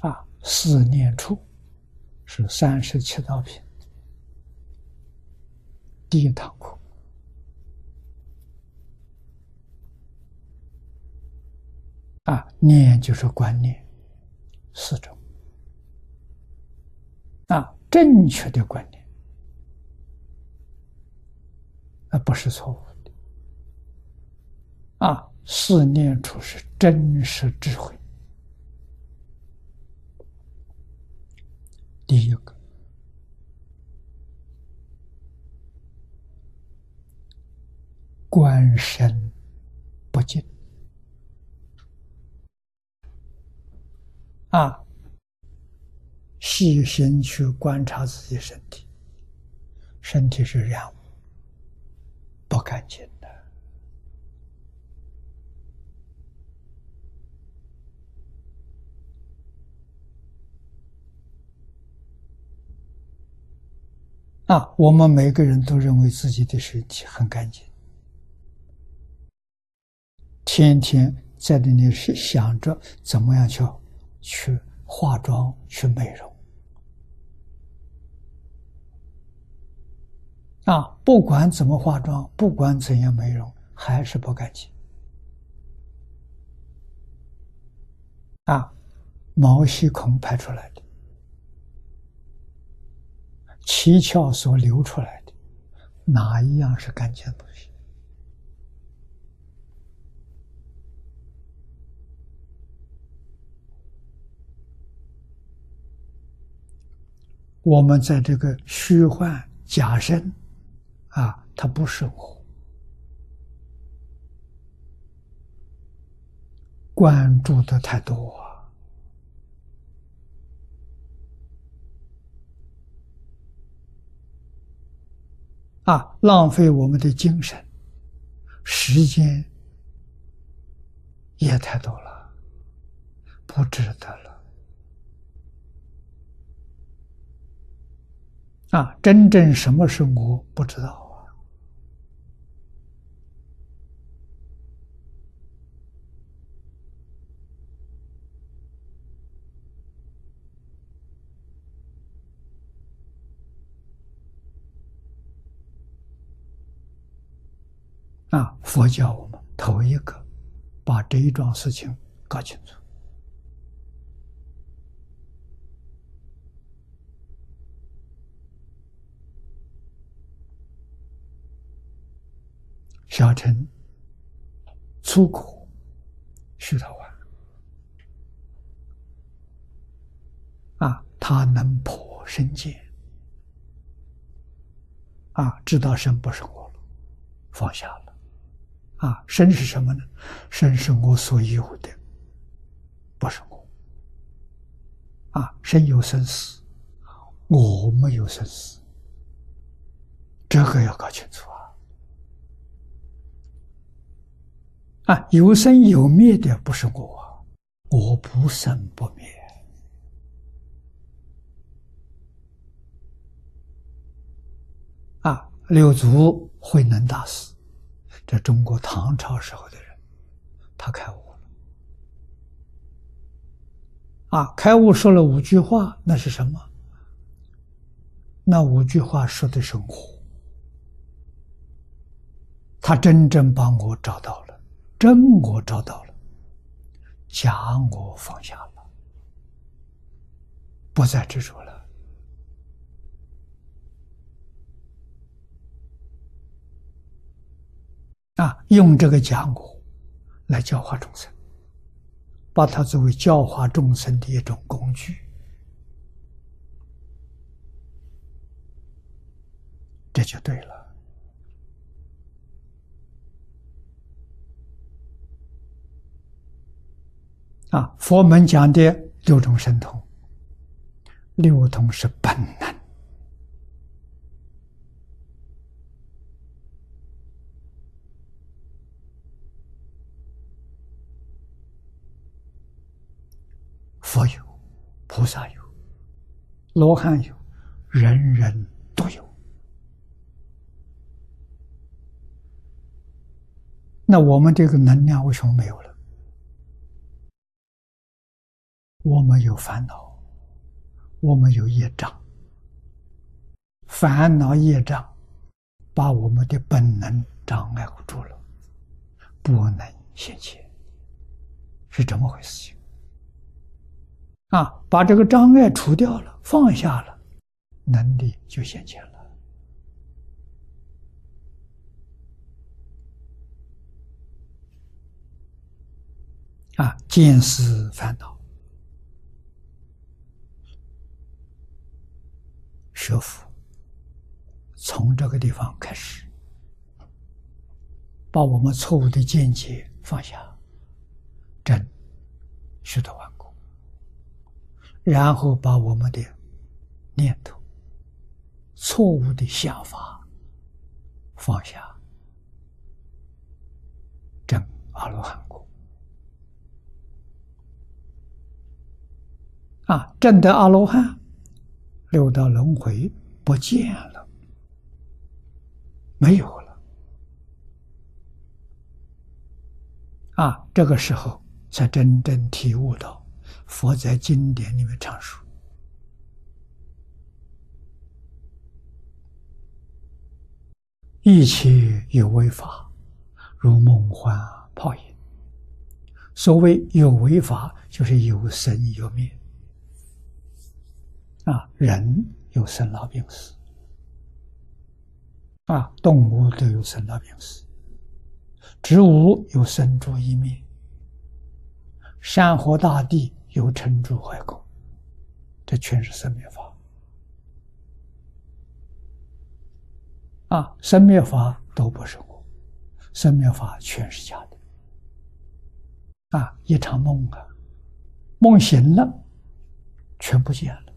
啊，四念处是三十七道品，第一堂课啊，念就是观念四种。啊，正确的观念啊，不是错误的。啊，四念处是真实智慧。第一个，观身不净啊，细心去观察自己身体，身体是染污、不干净的。啊，我们每个人都认为自己的身体很干净，天天在那里是想着怎么样去去化妆、去美容。啊，不管怎么化妆，不管怎样美容，还是不干净。啊，毛细孔排出来的。七窍所流出来的，哪一样是干净东西？我们在这个虚幻假身，啊，它不是我，关注的太多。啊，浪费我们的精神、时间也太多了，不值得了。啊，真正什么是我不知道。啊！佛教我们头一个把这一桩事情搞清楚。小乘出口须陀洹啊，他能破身见啊，知道身不是我了，放下了。啊，身是什么呢？身是我所有的，不是我。啊，身有生死，我没有生死，这个要搞清楚啊！啊，有生有灭的不是我，我不生不灭。啊，六祖慧能大师。这中国唐朝时候的人，他开悟了。啊，开悟说了五句话，那是什么？那五句话说的是我，他真正把我找到了，真我找到了，假我放下了，不再执着了。用这个假我来教化众生，把它作为教化众生的一种工具，这就对了。啊，佛门讲的六种神通，六通是本能。佛有，菩萨有，罗汉有，人人都有。那我们这个能量为什么没有了？我们有烦恼，我们有业障，烦恼业障把我们的本能障碍住了，不能现前，是这么回事情啊！把这个障碍除掉了，放下了，能力就显现了。啊，见思烦恼，学佛从这个地方开始，把我们错误的见解放下，真虚得万古，然后把我们的念头、错误的想法放下，正阿罗汉果。啊，证得阿罗汉，六道轮回不见了，没有了。啊，这个时候才真正体悟到，佛在经典里面常说：一切有为法，如梦幻泡影。所谓有为法，就是有生有灭。啊，人有生老病死，啊，动物都有生老病死，植物有生住异灭，山河大地有成住坏空，这全是生灭法。啊，生灭法都不是我，生灭法全是假的。啊，一场梦啊，梦醒了，全不见了。